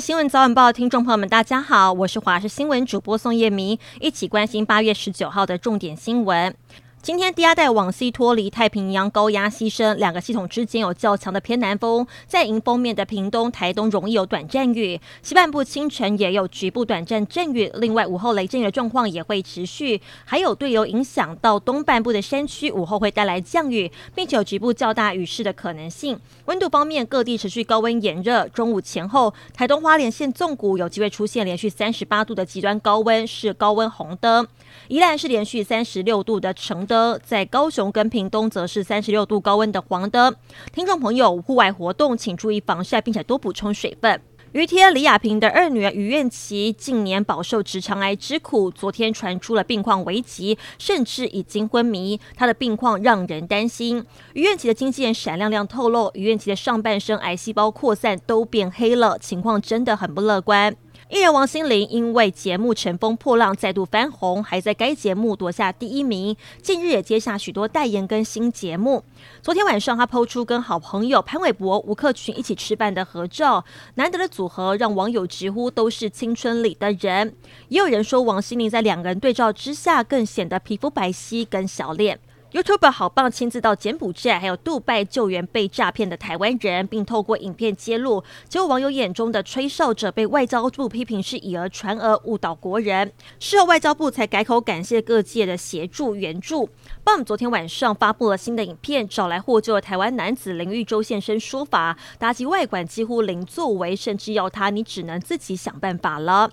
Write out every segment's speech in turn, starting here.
新闻早晚报听众朋友们，大家好，我是华视新闻主播宋叶明，一起关心八月十九号的重点新闻。今天，低压带往西脱离太平洋高压牺牲，两个系统之间有较强的偏南风，在迎风面的屏东、台东容易有短暂雨，西半部清晨也有局部短暂阵雨。另外，午后雷阵雨的状况也会持续，还有对流影响到东半部的山区，午后会带来降雨，并且有局部较大雨势的可能性。温度方面，各地持续高温炎热，中午前后，台东花莲县纵谷有机会出现连续三十八度的极端高温，是高温红灯。宜兰是连续三十六度的橙灯，在高雄跟屏东则是三十六度高温的黄灯。听众朋友，户外活动请注意防晒，并且多补充水分。于天李亚平的二女儿于愿琪近年饱受直肠癌之苦，昨天传出了病况危急，甚至已经昏迷。她的病况让人担心。于愿琪的经纪人闪亮亮透露，于愿琪的上半身癌细胞扩散都变黑了，情况真的很不乐观。艺人王心凌因为节目《乘风破浪》再度翻红，还在该节目夺下第一名。近日也接下许多代言跟新节目。昨天晚上，她抛出跟好朋友潘玮柏、吴克群一起吃饭的合照，难得的组合让网友直呼都是青春里的人。也有人说，王心凌在两个人对照之下，更显得皮肤白皙跟小脸。YouTube 好棒亲自到柬埔寨还有杜拜救援被诈骗的台湾人，并透过影片揭露，结果网友眼中的吹哨者被外交部批评是以讹传讹，误导国人。事后外交部才改口感谢各界的协助援助。棒昨天晚上发布了新的影片，找来获救的台湾男子林玉洲现身说法，打击外管几乎零作为，甚至要他你只能自己想办法了。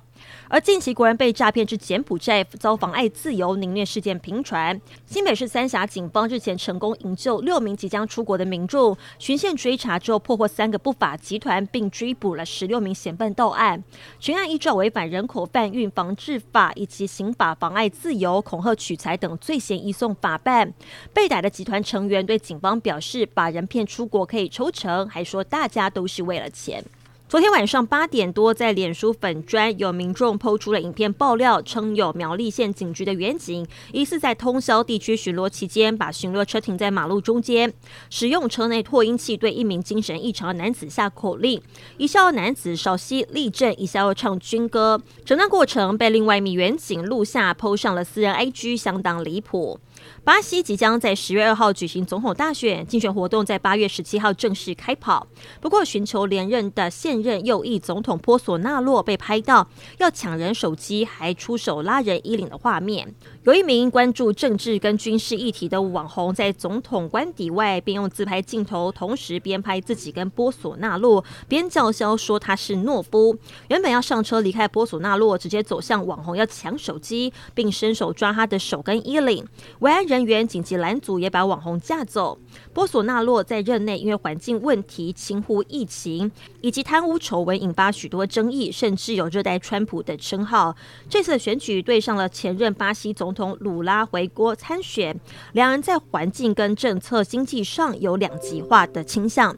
而近期国人被诈骗至柬埔寨遭妨碍自由凌虐事件频传，新北市三峡警方日前成功营救六名即将出国的民众，循线追查之后破获三个不法集团，并追捕了十六名嫌犯到案。全案依照违反人口贩运防治法以及刑法妨碍自由、恐吓取财等罪嫌移送法办。被逮的集团成员对警方表示，把人骗出国可以抽成，还说大家都是为了钱。昨天晚上八点多，在脸书粉砖有民众 PO 出了影片爆料，称有苗栗县警局的员警疑似在通霄地区巡逻期间，把巡逻车停在马路中间，使用车内扩音器对一名精神异常的男子下口令，一下男子稍息立正，一下又唱军歌，整段过程被另外一名员警录下，PO 上了私人 IG，相当离谱。巴西即将在十月二号举行总统大选，竞选活动在八月十七号正式开跑。不过，寻求连任的现任右翼总统波索纳洛被拍到要抢人手机，还出手拉人衣领的画面。有一名关注政治跟军事议题的网红，在总统官邸外边用自拍镜头，同时边拍自己跟波索纳洛，边叫嚣说他是懦夫。原本要上车离开波索纳洛，直接走向网红要抢手机，并伸手抓他的手跟衣领。维安人员紧急拦阻，也把网红架走。波索纳洛在任内因为环境问题、轻忽疫情以及贪污丑闻，引发许多争议，甚至有“热带川普”的称号。这次的选举对上了前任巴西总统鲁拉回国参选，两人在环境跟政策经济上有两极化的倾向。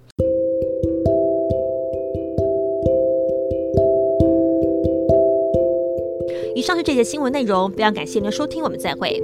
以上是这节新闻内容，非常感谢您的收听，我们再会。